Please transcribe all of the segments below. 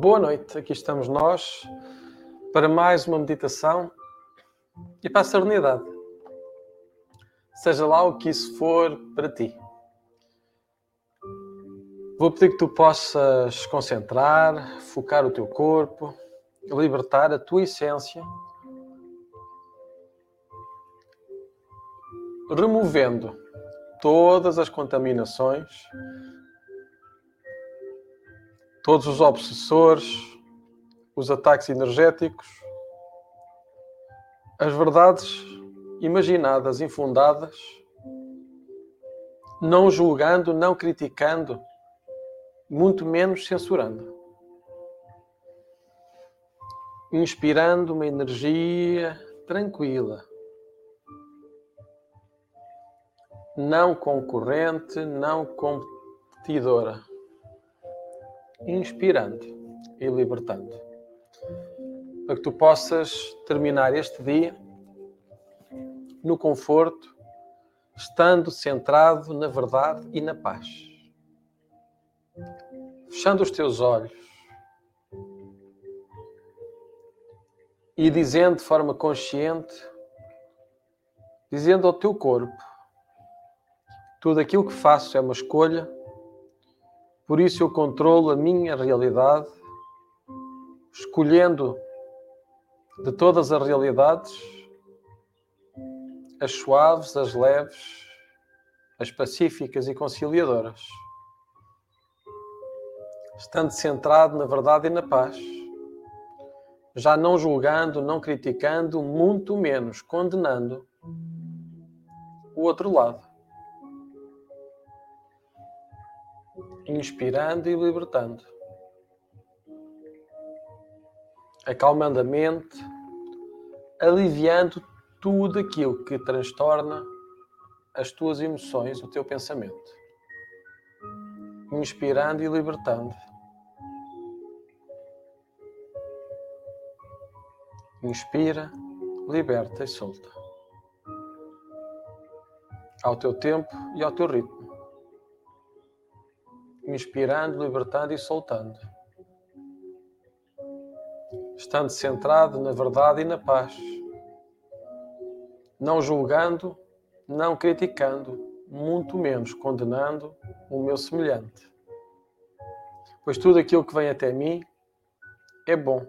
Boa noite, aqui estamos nós para mais uma meditação e para a serenidade. Seja lá o que isso for para ti. Vou pedir que tu possas concentrar, focar o teu corpo, libertar a tua essência, removendo todas as contaminações todos os obsessores, os ataques energéticos, as verdades imaginadas, infundadas, não julgando, não criticando, muito menos censurando. Inspirando uma energia tranquila, não concorrente, não competidora inspirando e libertando. Para que tu possas terminar este dia no conforto, estando centrado na verdade e na paz. Fechando os teus olhos e dizendo de forma consciente, dizendo ao teu corpo: tudo aquilo que faço é uma escolha por isso eu controlo a minha realidade, escolhendo de todas as realidades as suaves, as leves, as pacíficas e conciliadoras. Estando centrado na verdade e na paz, já não julgando, não criticando, muito menos condenando o outro lado. Inspirando e libertando, acalmando a mente, aliviando tudo aquilo que transtorna as tuas emoções, o teu pensamento, inspirando e libertando. Inspira, liberta e solta. Ao teu tempo e ao teu ritmo inspirando, libertando e soltando. Estando centrado na verdade e na paz. Não julgando, não criticando, muito menos condenando o meu semelhante. Pois tudo aquilo que vem até mim é bom.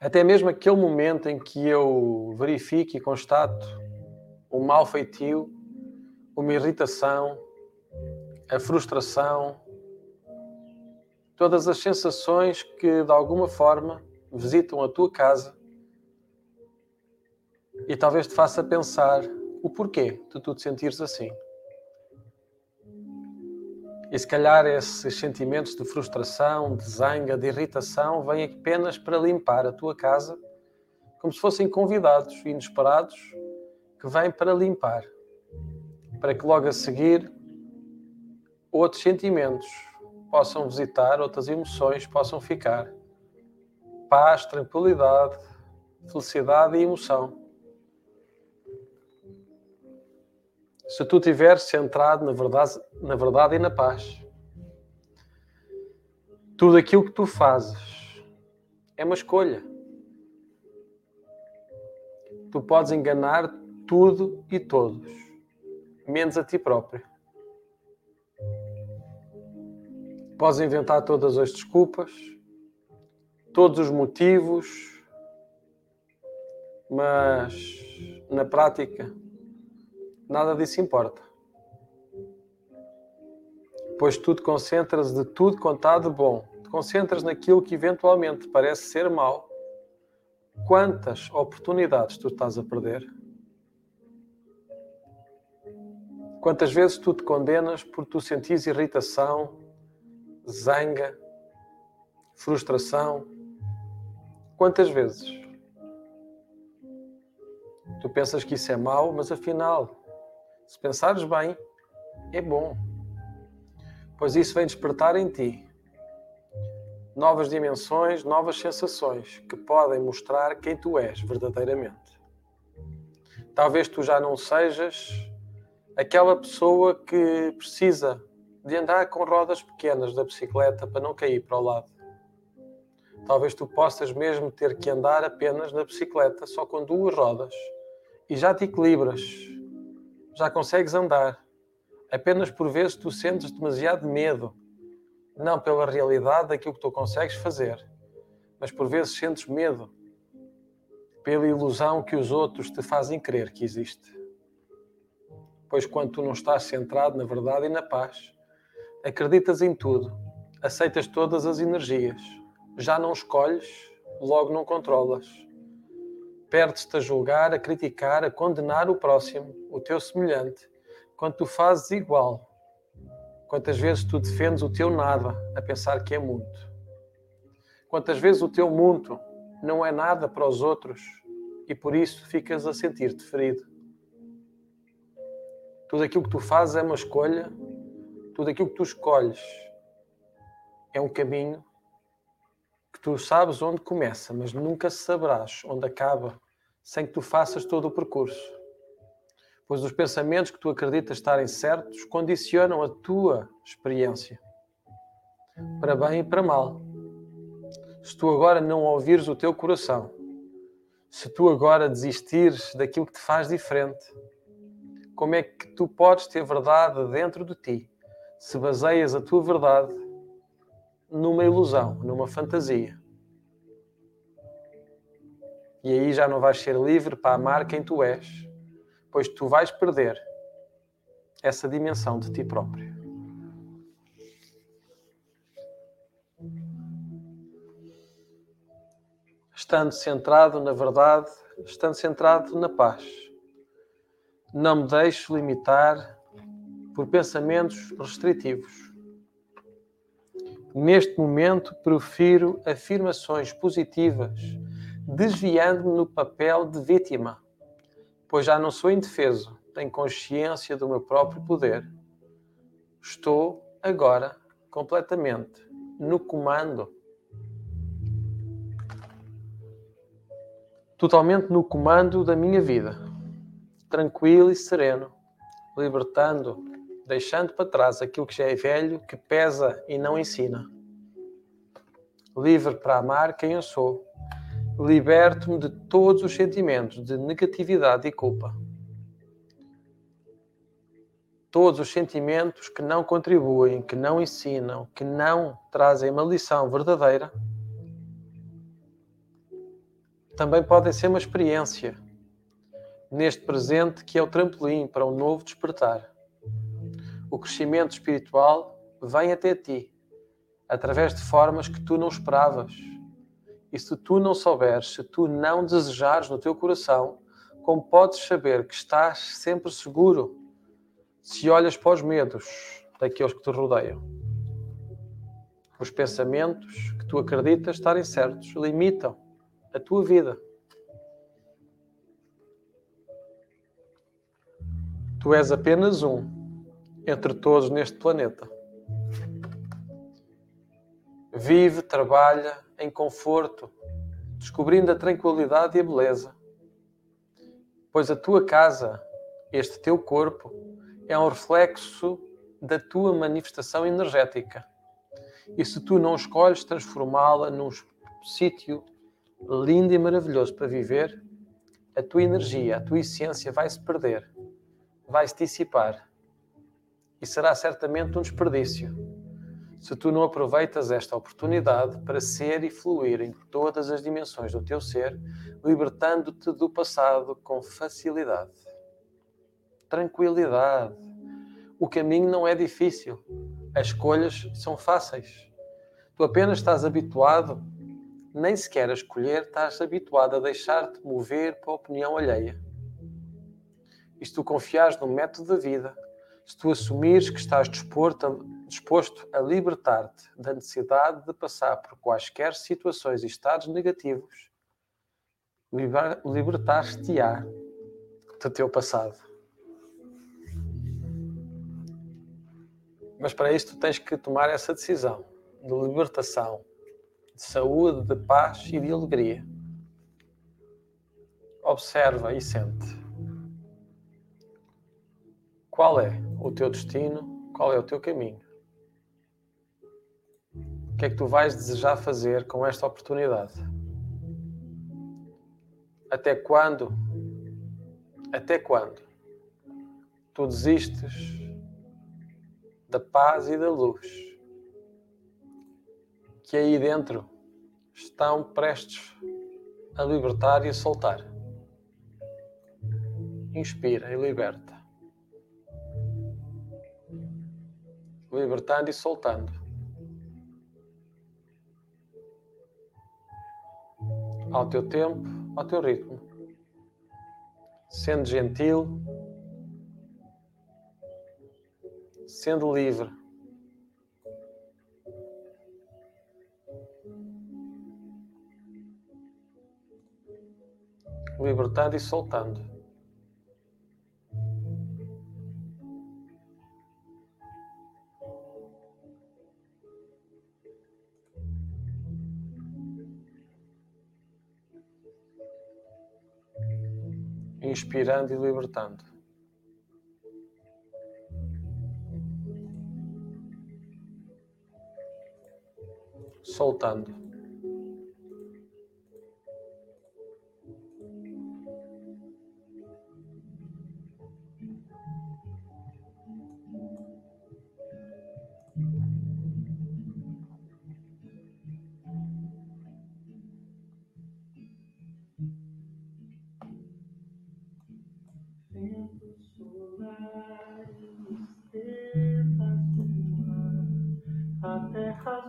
Até mesmo aquele momento em que eu verifico e constato um mal feitio, uma irritação, a frustração, todas as sensações que de alguma forma visitam a tua casa e talvez te faça pensar o porquê de tu te sentires assim. E se calhar esses sentimentos de frustração, de zanga, de irritação vêm apenas para limpar a tua casa, como se fossem convidados inesperados que vêm para limpar, para que logo a seguir outros sentimentos possam visitar, outras emoções possam ficar. Paz, tranquilidade, felicidade e emoção. Se tu estiveres centrado na verdade, na verdade e na paz, tudo aquilo que tu fazes é uma escolha. Tu podes enganar tudo e todos, menos a ti próprio. Podes inventar todas as desculpas, todos os motivos, mas na prática nada disso importa. Pois tu te concentras de tudo contado bom, te concentras naquilo que eventualmente parece ser mau. Quantas oportunidades tu estás a perder? Quantas vezes tu te condenas por tu sentires irritação, zanga, frustração. Quantas vezes? Tu pensas que isso é mau, mas afinal, se pensares bem, é bom. Pois isso vem despertar em ti novas dimensões, novas sensações que podem mostrar quem tu és verdadeiramente. Talvez tu já não sejas aquela pessoa que precisa de andar com rodas pequenas da bicicleta para não cair para o lado. Talvez tu possas mesmo ter que andar apenas na bicicleta, só com duas rodas, e já te equilibras, já consegues andar. Apenas por vezes tu sentes demasiado medo, não pela realidade daquilo que tu consegues fazer, mas por vezes sentes medo pela ilusão que os outros te fazem crer que existe. Pois quando tu não estás centrado na verdade e na paz, acreditas em tudo, aceitas todas as energias, já não escolhes, logo não controlas. Perdes-te a julgar, a criticar, a condenar o próximo, o teu semelhante, quando tu fazes igual. Quantas vezes tu defendes o teu nada a pensar que é muito. Quantas vezes o teu muito não é nada para os outros e por isso ficas a sentir-te ferido. Tudo aquilo que tu fazes é uma escolha, tudo aquilo que tu escolhes é um caminho que tu sabes onde começa, mas nunca saberás onde acaba sem que tu faças todo o percurso. Pois os pensamentos que tu acreditas estarem certos condicionam a tua experiência, para bem e para mal. Se tu agora não ouvires o teu coração, se tu agora desistires daquilo que te faz diferente, como é que tu podes ter verdade dentro de ti se baseias a tua verdade numa ilusão, numa fantasia? E aí já não vais ser livre para amar quem tu és, pois tu vais perder essa dimensão de ti próprio. estando centrado na verdade, estando centrado na paz. Não me deixo limitar por pensamentos restritivos. Neste momento, prefiro afirmações positivas, desviando-me no papel de vítima, pois já não sou indefeso, tenho consciência do meu próprio poder. Estou agora completamente no comando totalmente no comando da minha vida, tranquilo e sereno, libertando, deixando para trás aquilo que já é velho, que pesa e não ensina. Livre para amar quem eu sou, liberto-me de todos os sentimentos de negatividade e culpa. Todos os sentimentos que não contribuem, que não ensinam, que não trazem uma lição verdadeira também podem ser uma experiência neste presente que é o trampolim para um novo despertar. O crescimento espiritual vem até ti através de formas que tu não esperavas. E se tu não souberes, se tu não desejares no teu coração, como podes saber que estás sempre seguro se olhas para os medos daqueles que te rodeiam? Os pensamentos que tu acreditas estarem certos limitam a tua vida. Tu és apenas um entre todos neste planeta. Vive, trabalha em conforto, descobrindo a tranquilidade e a beleza. Pois a tua casa, este teu corpo, é um reflexo da tua manifestação energética. E se tu não escolhes transformá-la num sítio lindo e maravilhoso para viver, a tua energia, a tua essência vai se perder, vai se dissipar e será certamente um desperdício se tu não aproveitas esta oportunidade para ser e fluir em todas as dimensões do teu ser, libertando-te do passado com facilidade. Tranquilidade. O caminho não é difícil, as escolhas são fáceis. Tu apenas estás habituado nem sequer a escolher, estás habituado a deixar-te mover para a opinião alheia. E se tu confiares no método da vida, se tu assumires que estás disposto a, disposto a libertar-te da necessidade de passar por quaisquer situações e estados negativos, liber, libertar-te-á do teu passado. Mas para isso tu tens que tomar essa decisão de libertação de saúde, de paz e de alegria. Observa e sente. Qual é o teu destino? Qual é o teu caminho? que é que tu vais desejar fazer com esta oportunidade? Até quando? Até quando tu desistes da paz e da luz que aí dentro estão prestes a libertar e a soltar? Inspira e liberta. Libertando e soltando. Ao teu tempo, ao teu ritmo. Sendo gentil, sendo livre. Libertando e soltando. Inspirando e libertando. Soltando.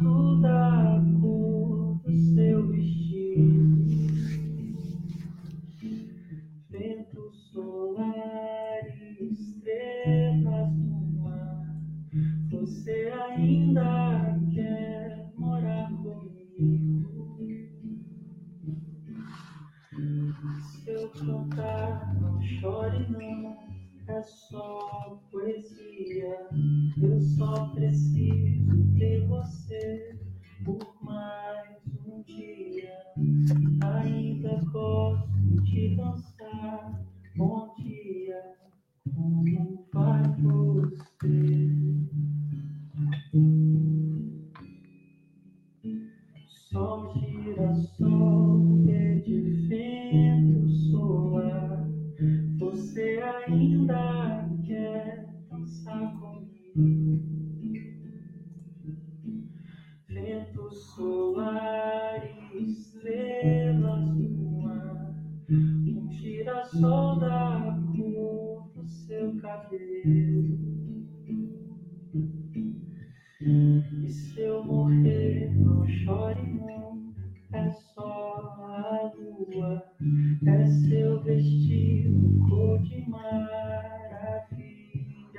E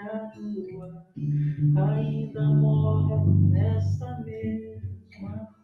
tua, ainda moro nesta mesma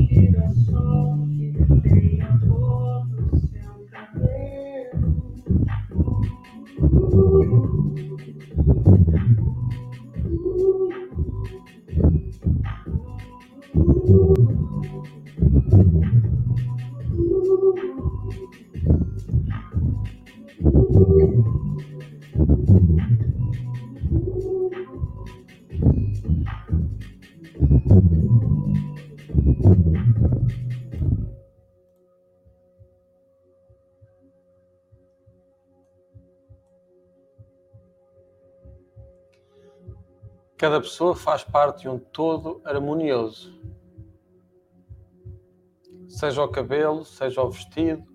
geração que tem amor. Cada pessoa faz parte de um todo harmonioso. Seja o cabelo, seja o vestido,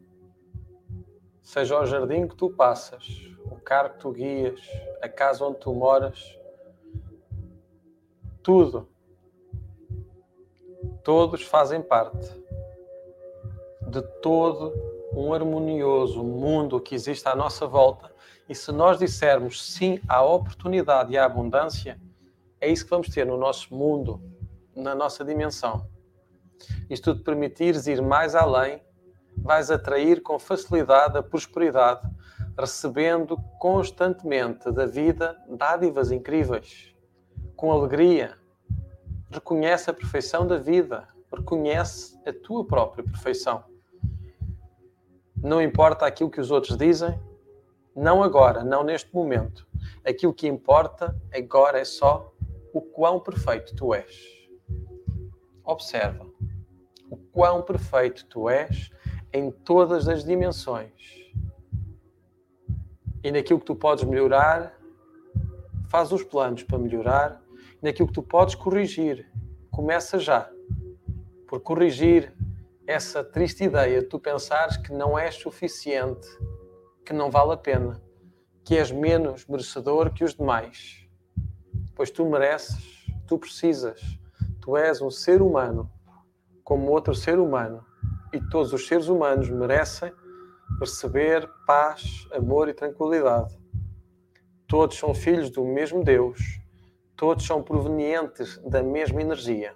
seja o jardim que tu passas, o carro que tu guias, a casa onde tu moras, tudo. Todos fazem parte de todo um harmonioso mundo que existe à nossa volta. E se nós dissermos sim à oportunidade e à abundância, é isso que vamos ter no nosso mundo, na nossa dimensão. Isto te permitires ir mais além, vais atrair com facilidade a prosperidade, recebendo constantemente da vida dádivas incríveis, com alegria. Reconhece a perfeição da vida, reconhece a tua própria perfeição. Não importa aquilo que os outros dizem, não agora, não neste momento. Aquilo que importa agora é só o quão perfeito tu és. Observa o quão perfeito tu és em todas as dimensões. E naquilo que tu podes melhorar, faz os planos para melhorar. E naquilo que tu podes corrigir, começa já por corrigir essa triste ideia de tu pensares que não és suficiente, que não vale a pena, que és menos merecedor que os demais pois tu mereces, tu precisas, tu és um ser humano como outro ser humano e todos os seres humanos merecem receber paz, amor e tranquilidade. Todos são filhos do mesmo Deus, todos são provenientes da mesma energia,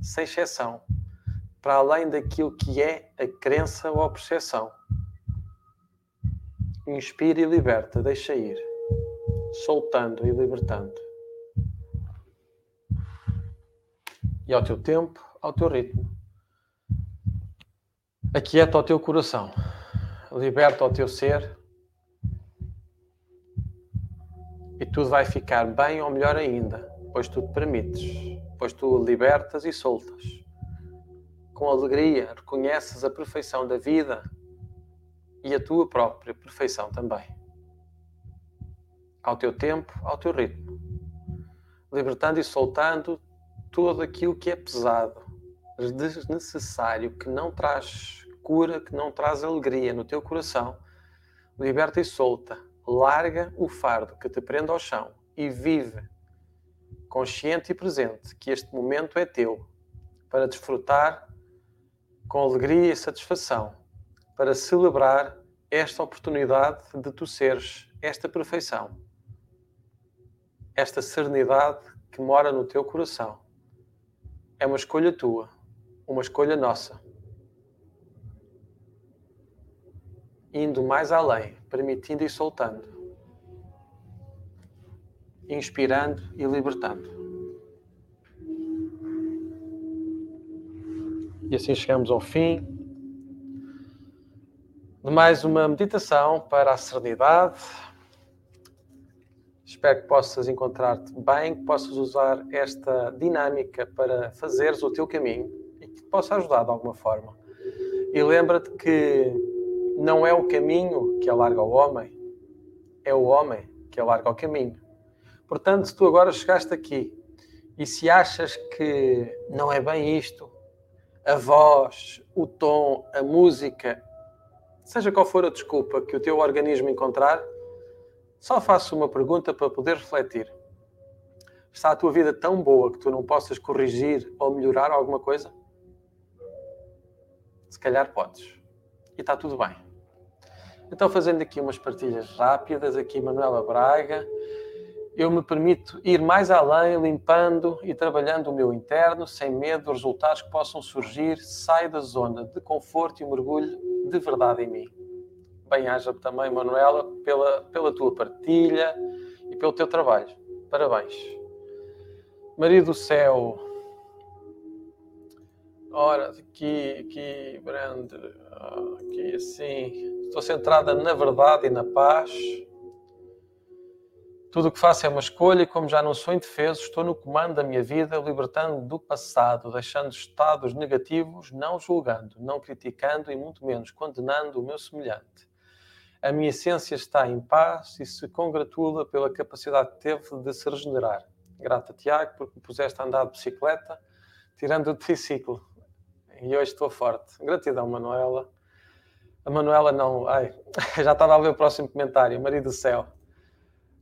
sem exceção, para além daquilo que é a crença ou a percepção. Inspira e liberta, deixa ir, soltando e libertando. E ao teu tempo, ao teu ritmo. Aquieta o teu coração, liberta o teu ser e tudo vai ficar bem ou melhor ainda, pois tu te permites, pois tu libertas e soltas. Com alegria reconheces a perfeição da vida e a tua própria perfeição também. Ao teu tempo, ao teu ritmo. Libertando e soltando tudo aquilo que é pesado, desnecessário, que não traz cura, que não traz alegria no teu coração, liberta e solta. Larga o fardo que te prende ao chão e vive consciente e presente que este momento é teu para desfrutar com alegria e satisfação, para celebrar esta oportunidade de tu seres esta perfeição, esta serenidade que mora no teu coração é uma escolha tua, uma escolha nossa. Indo mais além, permitindo e soltando. Inspirando e libertando. E assim chegamos ao fim de mais uma meditação para a serenidade Espero que possas encontrar-te bem, que possas usar esta dinâmica para fazeres o teu caminho e que te possa ajudar de alguma forma. E lembra-te que não é o caminho que alarga o homem, é o homem que alarga o caminho. Portanto, se tu agora chegaste aqui e se achas que não é bem isto, a voz, o tom, a música, seja qual for a desculpa que o teu organismo encontrar, só faço uma pergunta para poder refletir. Está a tua vida tão boa que tu não possas corrigir ou melhorar alguma coisa? Se calhar podes. E está tudo bem. Então, fazendo aqui umas partilhas rápidas, aqui Manuela Braga, eu me permito ir mais além, limpando e trabalhando o meu interno, sem medo dos resultados que possam surgir. Saio da zona de conforto e mergulho de verdade em mim. Bem-haja também, Manuela, pela, pela tua partilha e pelo teu trabalho. Parabéns. Maria do Céu. Ora, aqui, aqui, Brande, aqui assim. Estou centrada na verdade e na paz. Tudo o que faço é uma escolha e, como já não sou indefeso, estou no comando da minha vida, libertando do passado, deixando estados negativos, não julgando, não criticando e muito menos condenando o meu semelhante. A minha essência está em paz e se congratula pela capacidade que teve de se regenerar. Grata, Tiago, porque me puseste a andar de bicicleta, tirando o triciclo. E hoje estou forte. Gratidão, Manuela. A Manuela não. Ai, já estava a ver o próximo comentário. Marido do céu.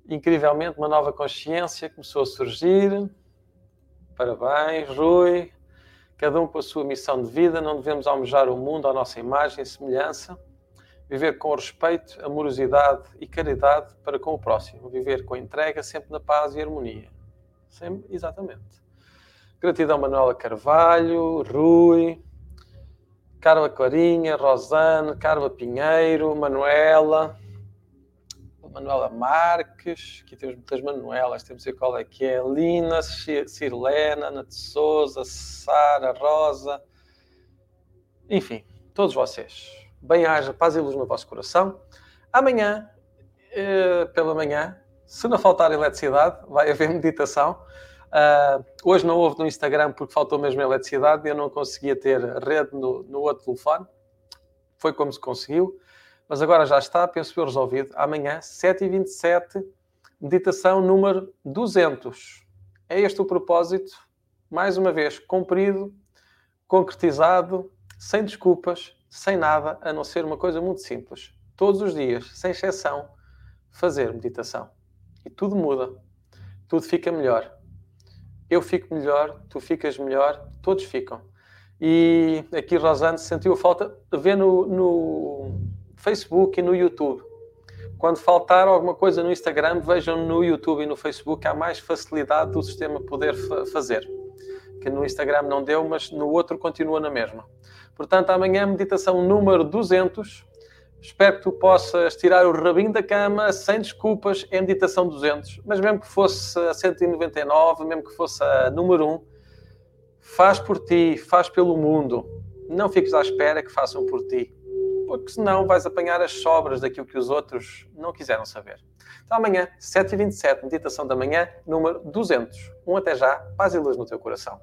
Incrivelmente, uma nova consciência começou a surgir. Parabéns, Rui. Cada um com a sua missão de vida. Não devemos almejar o mundo à nossa imagem e semelhança viver com respeito, amorosidade e caridade para com o próximo, viver com entrega, sempre na paz e harmonia. Sempre, exatamente. Gratidão Manuela Carvalho, Rui, Carla Clarinha, Rosane, Carla Pinheiro, Manuela, Manuela Marques, aqui temos muitas Manuelas, temos ver qual é que é, Lina, Cirlena, Ana de Souza, Sara, Rosa, enfim, todos vocês bem-haja paz e luz no vosso coração. Amanhã, eh, pela manhã, se não faltar eletricidade, vai haver meditação. Uh, hoje não houve no Instagram porque faltou mesmo eletricidade e eu não conseguia ter rede no, no outro telefone. Foi como se conseguiu. Mas agora já está, penso eu, resolvido. Amanhã, 7h27, meditação número 200. É este o propósito, mais uma vez, cumprido, concretizado, sem desculpas, sem nada a não ser uma coisa muito simples. Todos os dias, sem exceção, fazer meditação. E tudo muda. Tudo fica melhor. Eu fico melhor, tu ficas melhor, todos ficam. E aqui Rosane sentiu falta de ver no, no Facebook e no YouTube. Quando faltar alguma coisa no Instagram, vejam no YouTube e no Facebook, há mais facilidade do sistema poder fa fazer. Que no Instagram não deu, mas no outro continua na mesma. Portanto, amanhã, meditação número 200. Espero que tu possas tirar o rabinho da cama sem desculpas. É meditação 200. Mas mesmo que fosse a 199, mesmo que fosse a número 1, faz por ti, faz pelo mundo. Não fiques à espera que façam por ti. Porque senão vais apanhar as sobras daquilo que os outros não quiseram saber. Então amanhã, 7h27, meditação da manhã, número 200. Um até já, paz e luz no teu coração.